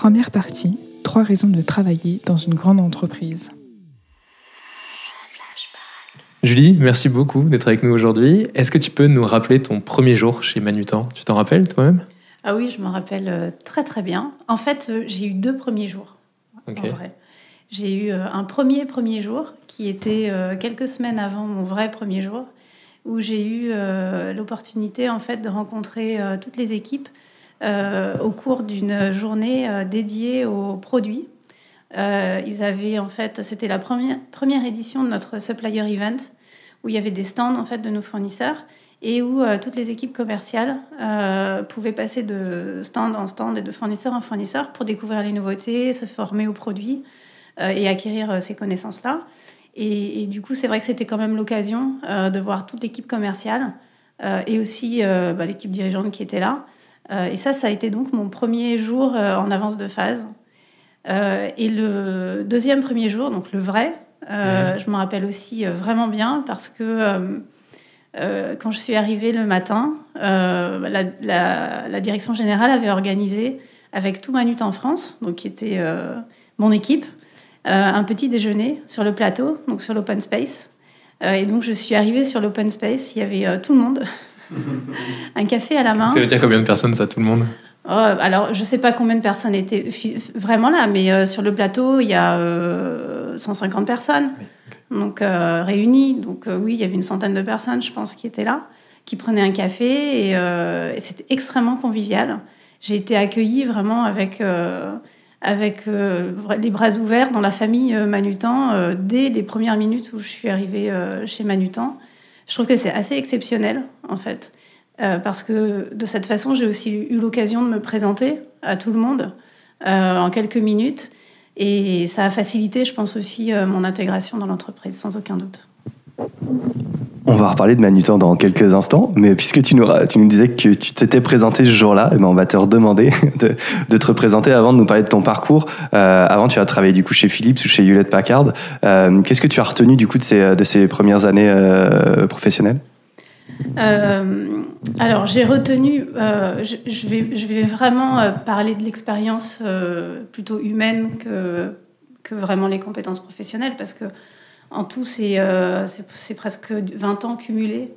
Première partie, trois raisons de travailler dans une grande entreprise. Julie, merci beaucoup d'être avec nous aujourd'hui. Est-ce que tu peux nous rappeler ton premier jour chez Manutan? Tu t'en rappelles toi-même? Ah oui, je m'en rappelle euh, très très bien. En fait, euh, j'ai eu deux premiers jours. En vrai. J'ai eu euh, un premier premier jour qui était quelques semaines avant mon vrai premier jour, où j'ai eu l'opportunité en fait de rencontrer toutes les équipes au cours d'une journée dédiée aux produits. ils avaient en fait, c'était la première, édition de notre supplier event où il y avait des stands en fait de nos fournisseurs et où euh, toutes les équipes commerciales euh, pouvaient passer de stand en stand et de fournisseur en fournisseur pour découvrir les nouveautés, se former aux produits euh, et acquérir ces connaissances-là. Et, du coup, c'est vrai que c'était quand même l'occasion de voir toute l'équipe commerciale et aussi bah, l'équipe dirigeante qui était là. Et ça, ça a été donc mon premier jour en avance de phase. et le deuxième premier jour, donc le vrai, euh, je m'en rappelle aussi euh, vraiment bien parce que euh, quand je suis arrivée le matin, la, direction générale avait organisé avec tout Manut en France, donc qui était mon équipe, un petit déjeuner sur le plateau, donc sur l'open space. et donc je suis arrivée sur l'open space, il y avait tout le monde, un café à la main. Ça veut dire combien de personnes ça, tout le monde? Oh, alors, je ne sais pas combien de personnes étaient vraiment là, mais sur le plateau, il y a 150 personnes donc euh, réunies. Donc euh, oui, il y avait une centaine de personnes, je pense, qui étaient là, qui prenaient un café et, euh, c'était extrêmement convivial. J'ai été accueillie vraiment avec avec les bras ouverts dans la famille Manutan dès les premières minutes où je suis arrivée chez Manutan. Je trouve que c'est assez exceptionnel en fait, parce que de cette façon, j'ai aussi eu l'occasion de me présenter à tout le monde en quelques minutes et ça a facilité, je pense aussi, euh, mon intégration dans l'entreprise, sans aucun doute. On va reparler de Manutan dans quelques instants, mais puisque tu nous, disais que tu t'étais présenté ce jour-là, eh ben on va te redemander de, te représenter avant de nous parler de ton parcours. Euh, avant, tu as travaillé du coup chez Philips ou chez Hewlett Packard. Euh, Qu'est-ce que tu as retenu du coup de ces, de ces premières années euh, professionnelles? Alors, j'ai retenu, euh, je, vais, je vais vraiment parler de l'expérience plutôt humaine que, que vraiment les compétences professionnelles, parce que en tout, c'est presque 20 ans cumulés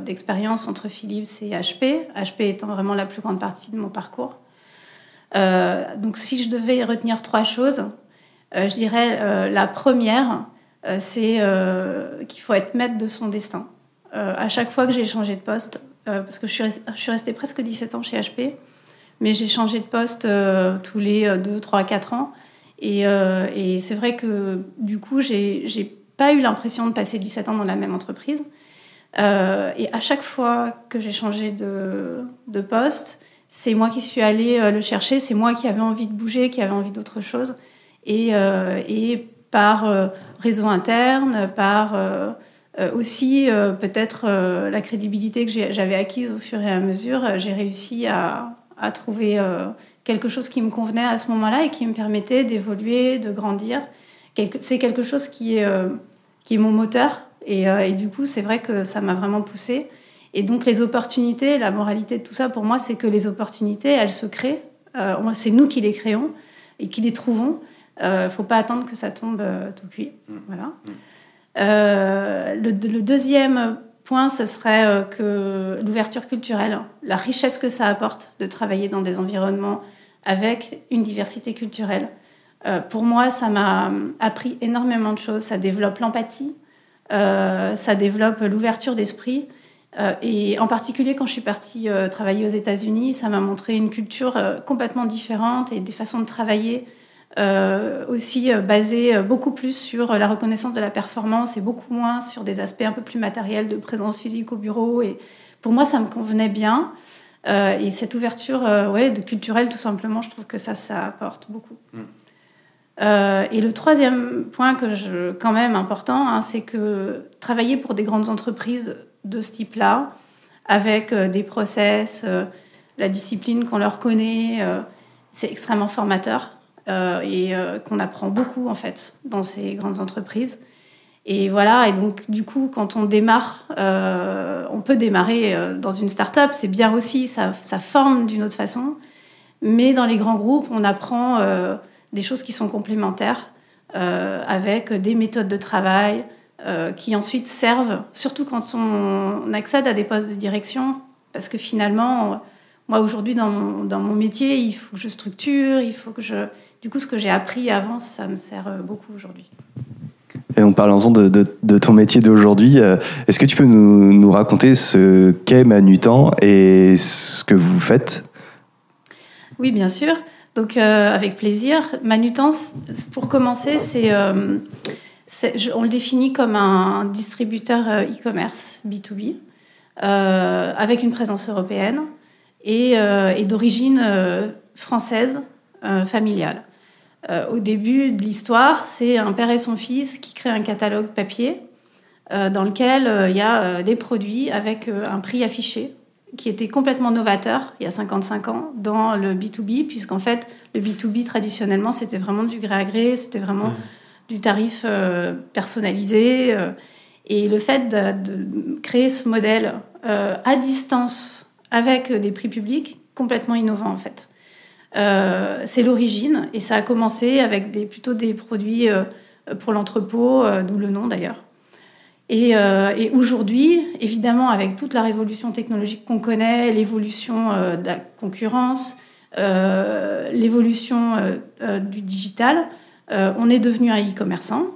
d'expérience entre Philips et HP, HP étant vraiment la plus grande partie de mon parcours. donc, si je devais retenir trois choses, je dirais la première, c'est qu'il faut être maître de son destin. Euh, à chaque fois que j'ai changé de poste, euh, parce que je suis, restée, presque 17 ans chez HP, mais j'ai changé de poste euh, tous les 2, 3, 4 ans. Et, c'est vrai que du coup, j'ai pas eu l'impression de passer 17 ans dans la même entreprise. et à chaque fois que j'ai changé de, poste, c'est moi qui suis allée le chercher, c'est moi qui avais envie de bouger, qui avait envie d'autre chose. Et, par réseau interne, par euh, aussi, euh, peut-être euh, la crédibilité que j'avais acquise au fur et à mesure, j'ai réussi à, trouver quelque chose qui me convenait à ce moment-là et qui me permettait d'évoluer, de grandir. C'est quelque chose qui est, qui est mon moteur. Et, et du coup, c'est vrai que ça m'a vraiment poussée. Et donc, les opportunités, la moralité de tout ça, pour moi, c'est que les opportunités, elles se créent. c'est nous qui les créons et qui les trouvons. Il ne faut pas attendre que ça tombe tout cuit. Mmh. Voilà. Mmh. Euh, le, deuxième point, ce serait euh, que l'ouverture culturelle, la richesse que ça apporte de travailler dans des environnements avec une diversité culturelle. Euh, pour moi, ça m'a appris énormément de choses. Ça développe l'empathie, ça développe l'ouverture d'esprit. et en particulier, quand je suis partie travailler aux États-Unis, ça m'a montré une culture complètement différente et des façons de travailler euh, aussi euh, basé euh, beaucoup plus sur la reconnaissance de la performance et beaucoup moins sur des aspects un peu plus matériels de présence physique au bureau. Et pour moi, ça me convenait bien. Et cette ouverture ouais, de culturelle, tout simplement, je trouve que ça, ça apporte beaucoup. Mm. et le troisième point que je, quand même important, hein, c'est que travailler pour des grandes entreprises de ce type-là, avec des process, la discipline qu'on leur connaît, c'est extrêmement formateur. Euh, et euh, qu'on apprend beaucoup en fait dans ces grandes entreprises. Et voilà, et donc du coup, quand on démarre, euh, on peut démarrer dans une start-up, c'est bien aussi, ça, forme d'une autre façon. Mais dans les grands groupes, on apprend des choses qui sont complémentaires avec des méthodes de travail qui ensuite servent, surtout quand on accède à des postes de direction, parce que finalement, moi aujourd'hui dans mon, dans mon métier, il faut que je structure, il faut que je... Du coup, ce que j'ai appris avant, ça me sert euh, beaucoup aujourd'hui. Et en parlant de, de, de ton métier d'aujourd'hui, euh, est-ce que tu peux nous, nous raconter ce qu'est Manutan et ce que vous faites? Oui, bien sûr. Donc, euh, avec plaisir. Manutan, pour commencer, c'est, on le définit comme un distributeur e-commerce B2B avec une présence européenne et, euh, d'origine euh, française euh, au début de l'histoire, c'est un père et son fils qui créent un catalogue papier dans lequel il y a des produits avec un prix affiché qui était complètement novateur il y a 55 ans dans le B2B, puisqu'en fait, le B2B traditionnellement, c'était vraiment du gré à gré, c'était vraiment mmh. du tarif personnalisé. et le fait de, créer ce modèle à distance avec des prix publics complètement innovants en fait. Euh, c'est l'origine et ça a commencé avec plutôt des produits euh, pour l'entrepôt, euh, d'où le nom d'ailleurs. Et, aujourd'hui, évidemment, avec toute la révolution technologique qu'on connaît, l'évolution de la concurrence, l'évolution du digital, on est devenu un e-commerçant.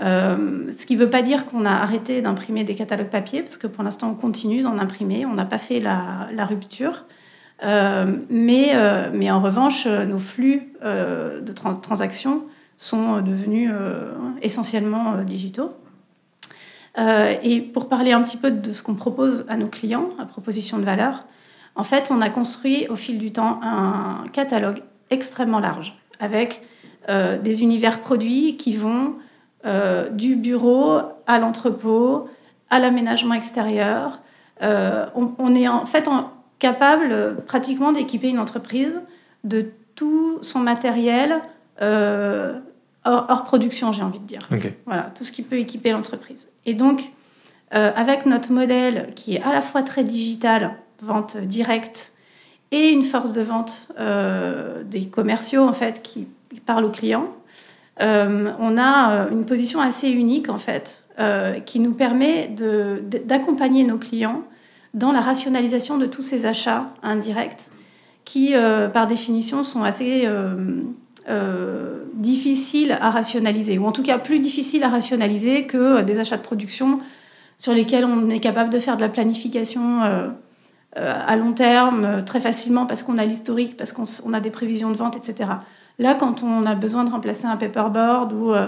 Ce qui ne veut pas dire qu'on a arrêté d'imprimer des catalogues papier, parce que pour l'instant, on continue d'en imprimer. On n'a pas fait la, rupture. Euh, mais, euh, mais en revanche, nos flux de transactions sont devenus essentiellement digitaux. et pour parler un petit peu de ce qu'on propose à nos clients, à proposition de valeur, en fait, on a construit au fil du temps un catalogue extrêmement large, avec des univers produits qui vont euh, du bureau à l'entrepôt, à l'aménagement extérieur. Euh, on, est en fait capable pratiquement d'équiper une entreprise de tout son matériel euh, hors, production, j'ai envie de dire. Voilà, tout ce qui peut équiper l'entreprise. Et donc, avec notre modèle qui est à la fois très digital, vente directe, et une force de vente des commerciaux en fait qui, qui parlent aux clients, euh, on a euh, une position assez unique en fait, euh, qui nous permet d'accompagner nos clients dans la rationalisation de tous ces achats indirects qui, par définition, sont assez difficiles à rationaliser, ou en tout cas plus difficiles à rationaliser que des achats de production sur lesquels on est capable de faire de la planification à long terme très facilement parce qu'on a l'historique, parce qu'on a des prévisions de vente, etc. Là, quand on a besoin de remplacer un paperboard ou euh,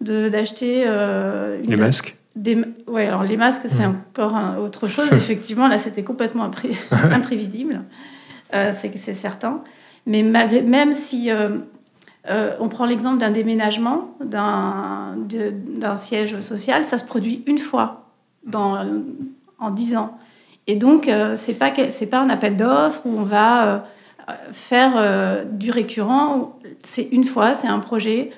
d'acheter... Euh, les masques des... Oui, alors les masques, c'est encore autre chose. Effectivement, là, c'était complètement imprévisible. Euh, c'est certain. Mais malgré, même si on prend l'exemple d'un déménagement d'un siège social, ça se produit une fois dans, en dix ans. Et donc, ce n'est pas, pas un appel d'offres où on va faire euh, du récurrent, c'est une fois, c'est un projet.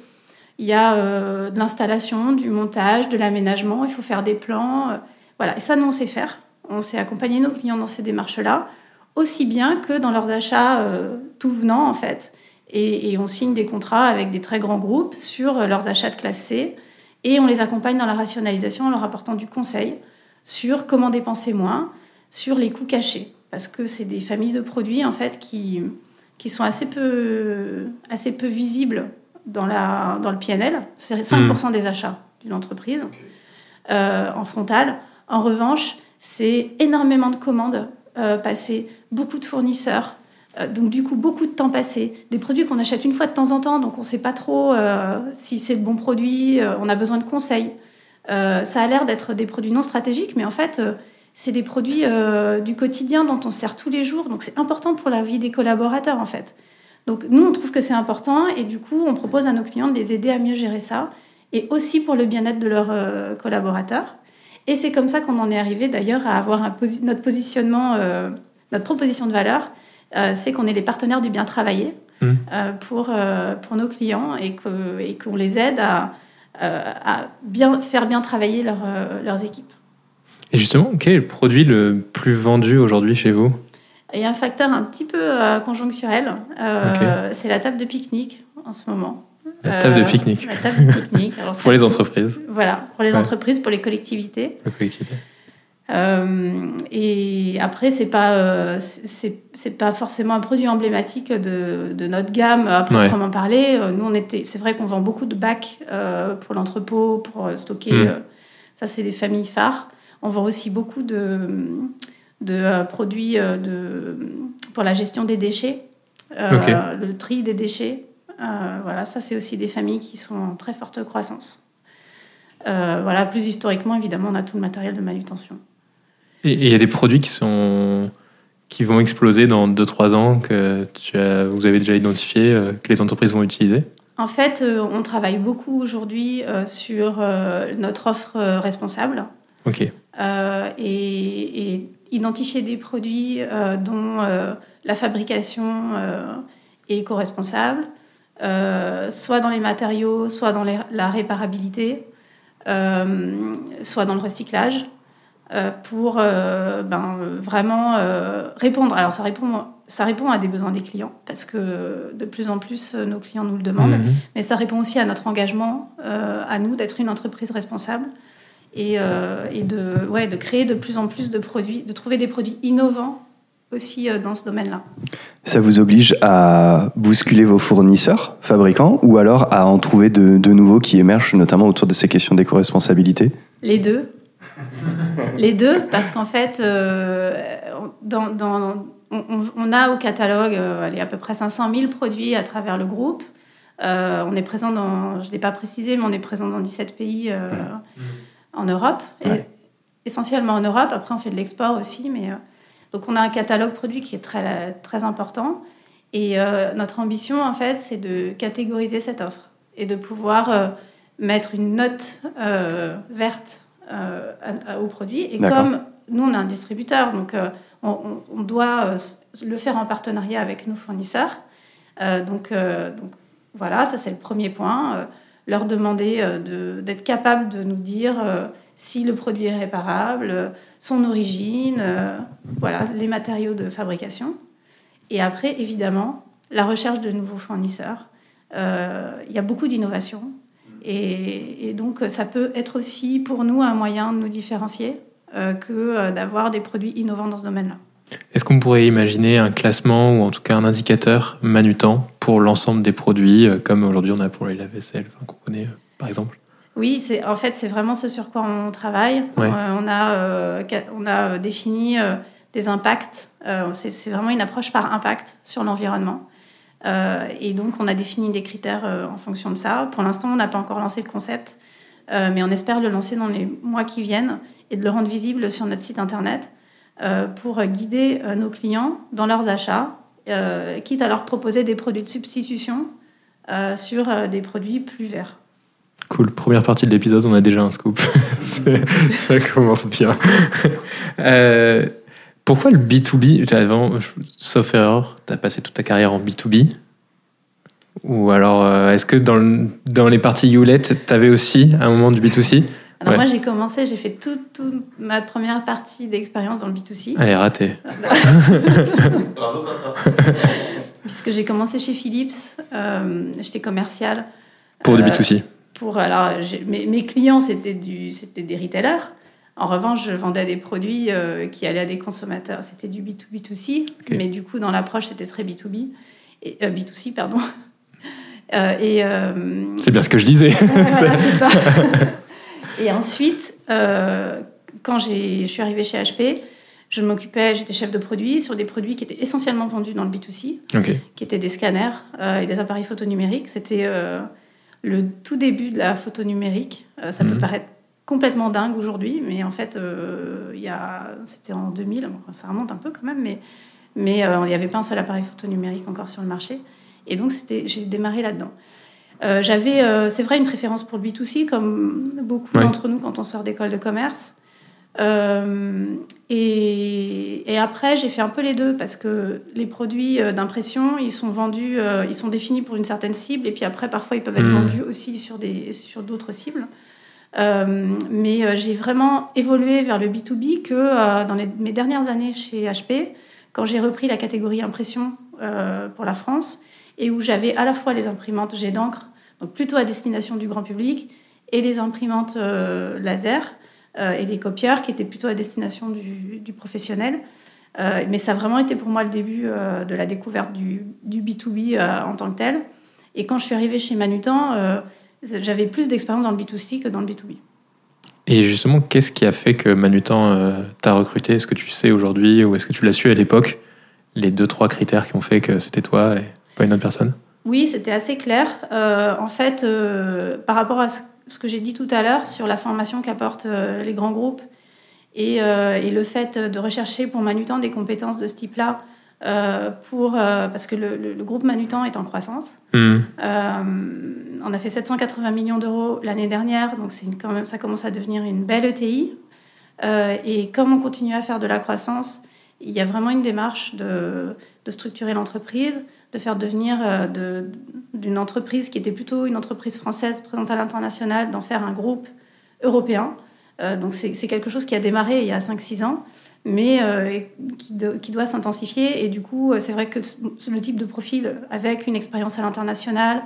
Il y a euh, de l'installation, du montage, de l'aménagement, il faut faire des plans. Euh, voilà, et ça, nous, on sait faire. On sait accompagner nos clients dans ces démarches-là, aussi bien que dans leurs achats tout venant, en fait. Et, on signe des contrats avec des très grands groupes sur leurs achats de classe C. Et on les accompagne dans la rationalisation en leur apportant du conseil sur comment dépenser moins, sur les coûts cachés parce que c'est des familles de produits en fait qui, sont assez peu visibles dans, la, dans le PNL. C'est 5% hmm. des achats d'une entreprise euh, en frontal. En revanche, c'est énormément de commandes euh, passées, beaucoup de fournisseurs. Euh, donc du coup, beaucoup de temps passé. Des produits qu'on achète une fois de temps en temps, donc on ne sait pas trop si c'est le bon produit, on a besoin de conseils. ça a l'air d'être des produits non stratégiques, mais en fait, c'est des produits du quotidien dont on sert tous les jours. Donc c'est important pour la vie des collaborateurs en fait. Donc nous, on trouve que c'est important et du coup, on propose à nos clients de les aider à mieux gérer ça et aussi pour le bien-être de leurs euh, collaborateurs. Et c'est comme ça qu'on en est arrivé d'ailleurs à avoir notre positionnement, euh, notre proposition de valeur, c'est qu'on est les partenaires du bien travailler mmh. pour, pour nos clients et qu'on les aide à, à bien, faire bien travailler leurs équipes. Et justement, quel est le produit le plus vendu aujourd'hui chez vous? Il y a un facteur un petit peu euh, conjoncturel. Euh, C'est la table de pique-nique en ce moment. La table de pique-nique. La table de pique-nique. pour les entreprises. Voilà, pour les entreprises, pour les collectivités. Les collectivités. Euh, et après, c'est pas euh, c'est pas forcément un produit emblématique de, de notre gamme à proprement parler. Euh, nous, on était, c'est vrai qu'on vend beaucoup de bacs pour l'entrepôt, pour stocker. Mm. ça, c'est des familles phares. On vend aussi beaucoup de, de produits de, pour la gestion des déchets, le tri des déchets. voilà, ça, c'est aussi des familles qui sont en très forte croissance. voilà, plus historiquement, évidemment, on a tout le matériel de manutention. Et il y a des produits qui, sont, qui vont exploser dans 2-3 ans, que tu as, vous avez déjà identifié, euh, que les entreprises vont utiliser? En fait, euh, on travaille beaucoup aujourd'hui euh, sur notre offre responsable. Ok. Et, identifier des produits dont la fabrication est éco-responsable, soit dans les matériaux, soit dans la réparabilité, soit dans le recyclage. Euh, pour euh, ben, vraiment euh, répondre. Alors ça répond, ça répond à des besoins des clients parce que de plus en plus nos clients nous le demandent, mhm. mais ça répond aussi à notre engagement, à nous d'être une entreprise responsable et, et, de, ouais, de créer de plus en plus de produits, de trouver des produits innovants aussi dans ce domaine-là. Ça vous oblige à bousculer vos fournisseurs, fabricants, ou alors à en trouver de, de nouveaux qui émergent, notamment autour de ces questions d'éco-responsabilité? Les deux. Les deux, parce qu'en fait, euh, on, a au catalogue euh, à peu près 500 000 produits à travers le groupe. Euh, on est présent dans, je ne l'ai pas précisé, mais on est présent dans 17 pays en Europe, essentiellement en Europe. Après, on fait de l'export aussi, mais donc on a un catalogue produit qui est très, très important. Et notre ambition, en fait, c'est de catégoriser cette offre et de pouvoir mettre une note verte euh, au produit. Et comme nous, on est un distributeur, donc euh, on, doit euh, le faire en partenariat avec nos fournisseurs. donc, donc voilà, ça c'est le premier point. Leur demander d'être capable de nous dire si le produit est réparable, son origine, voilà, les matériaux de fabrication. Et après, évidemment, la recherche de nouveaux fournisseurs. Il y a beaucoup d'innovations. Et, donc, ça peut être aussi pour nous un moyen de nous différencier euh, que euh, d'avoir des produits innovants dans ce domaine-là. Est-ce qu'on pourrait imaginer un classement ou en tout cas un indicateur manutant pour l'ensemble des produits, euh, comme aujourd'hui on a pour les lave-vaisselle qu'on connaît par exemple? Oui, c'est, en fait c'est vraiment ce sur quoi on travaille. on, a, on a défini des impacts, c'est vraiment une approche par impact sur l'environnement. Euh, et donc, on a défini des critères euh, en fonction de ça. Pour l'instant, on n'a pas encore lancé le concept, euh, mais on espère le lancer dans les mois qui viennent et de le rendre visible sur notre site internet pour guider nos clients dans leurs achats, quitte à leur proposer des produits de substitution sur des produits plus verts. Cool, première partie de l'épisode, on a déjà un scoop. ça commence bien. Pourquoi le B2B Avant, sauf erreur, tu as passé toute ta carrière en B2B Ou alors, euh, est-ce que dans, dans les parties Hewlett, tu avais aussi un moment du B2C alors moi j'ai commencé, j'ai fait toute, ma première partie d'expérience dans le B2C. Elle est ratée. Puisque j'ai commencé chez Philips, euh, j'étais commercial. Pour du B2C euh, pour, alors, mes, mes, clients c'était des retailers. En revanche, je vendais des produits euh, qui allaient à des consommateurs. C'était du B2B2C, mais du coup, dans l'approche, c'était très B2B. Et, euh, B2C, pardon. Euh, et, c'est bien ce que je disais. c'est ça. Et ensuite, quand je suis arrivée chez HP, je m'occupais, j'étais chef de produit sur des produits qui étaient essentiellement vendus dans le B2C, qui étaient des scanners et des appareils photo numériques. C'était le tout début de la photo numérique. ça peut mhm. paraître complètement dingue aujourd'hui, mais en fait, euh, il c'était en 2000, ça remonte un peu quand même, mais, mais euh, il n'y avait pas un seul appareil photo numérique encore sur le marché. Et donc, j'ai démarré là-dedans. Euh, j'avais, c'est vrai, une préférence pour le B2C, comme beaucoup d'entre nous quand on sort d'école de commerce. Et, et, après, j'ai fait un peu les deux parce que les produits d'impression, ils sont vendus, ils sont définis pour une certaine cible, et puis après, parfois, ils peuvent être mmh. vendus aussi sur d'autres sur cibles. Euh, mais euh, j'ai vraiment évolué vers le B2B que euh, dans mes dernières années chez HP quand j'ai repris la catégorie impression pour la France et où j'avais à la fois les imprimantes jet d'encre, plutôt à destination du grand public, et les imprimantes laser et les copieurs qui étaient plutôt à destination du, professionnel. mais ça a vraiment été pour moi le début de la découverte du, du B2B en tant que tel. Et quand je suis arrivée chez Manutan, j'avais plus d'expérience dans le B2C que dans le B2B. Et justement, qu'est-ce qui a fait que Manutan euh, t'a recruté? Est-ce que tu sais aujourd'hui ou est-ce que tu l'as su à l'époque? Les deux, trois critères qui ont fait que c'était toi et pas une autre personne? Oui, c'était assez clair. Euh, en fait, euh, par rapport à ce que j'ai dit tout à l'heure sur la formation qu'apportent les grands groupes et, et, le fait de rechercher pour Manutan des compétences de ce type-là, euh, pour, euh, parce que le, groupe Manutan est en croissance. Hmm. Euh, on a fait 780 millions d'euros l'année dernière, donc c'est quand même, ça commence à devenir une belle ETI. et comme on continue à faire de la croissance, il y a vraiment une démarche de, de structurer l'entreprise, de faire devenir d'une entreprise qui était plutôt une entreprise française présente à l'international, d'en faire un groupe européen. donc c'est quelque chose qui a démarré il y a 5-6 ans mais euh, qui, doit s'intensifier. Et du coup, euh, c'est vrai que le type de profil, avec une expérience à l'international,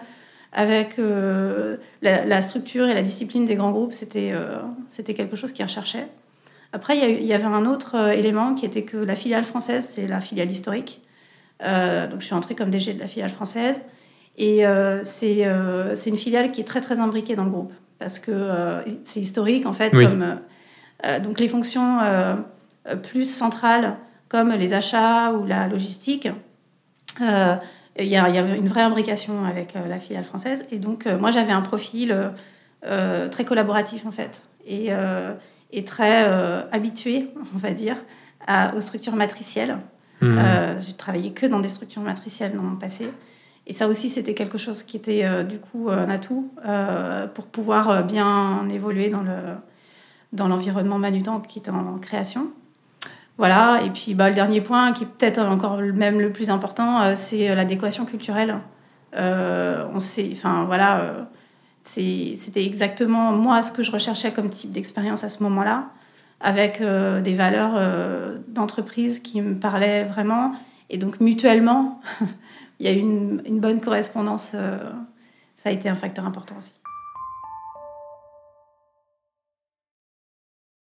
avec euh, la, structure et la discipline des grands groupes, c'était c'était quelque chose qui recherchait. Après, il y, avait un autre élément qui était que la filiale française, c'est la filiale historique. Donc, je suis entrée comme DG de la filiale française. Et c'est une filiale qui est très, très imbriquée dans le groupe. Parce que c'est historique, en fait. Comme, donc, les fonctions euh, plus centrales comme les achats ou la logistique, euh, il y, avait une vraie imbrication avec euh, la filiale française. Et donc, moi, j'avais un profil très collaboratif, en fait, et, et très habitué, on va dire, aux structures matricielles. Mmh. j'ai travaillé que dans des structures matricielles dans mon passé. Et ça aussi, c'était quelque chose qui était du coup un atout pour pouvoir bien évoluer dans, le, dans l'environnement manutant qui est en création. Voilà, et puis bah, le dernier point, qui est peut-être encore même le plus important, euh, c'est euh, l'adéquation culturelle. Euh, on sait, enfin voilà, c'était exactement moi ce que je recherchais comme type d'expérience à ce moment-là, avec des valeurs d'entreprise qui me parlaient vraiment. Et donc mutuellement, il y a eu une, une bonne correspondance. ça a été un facteur important aussi.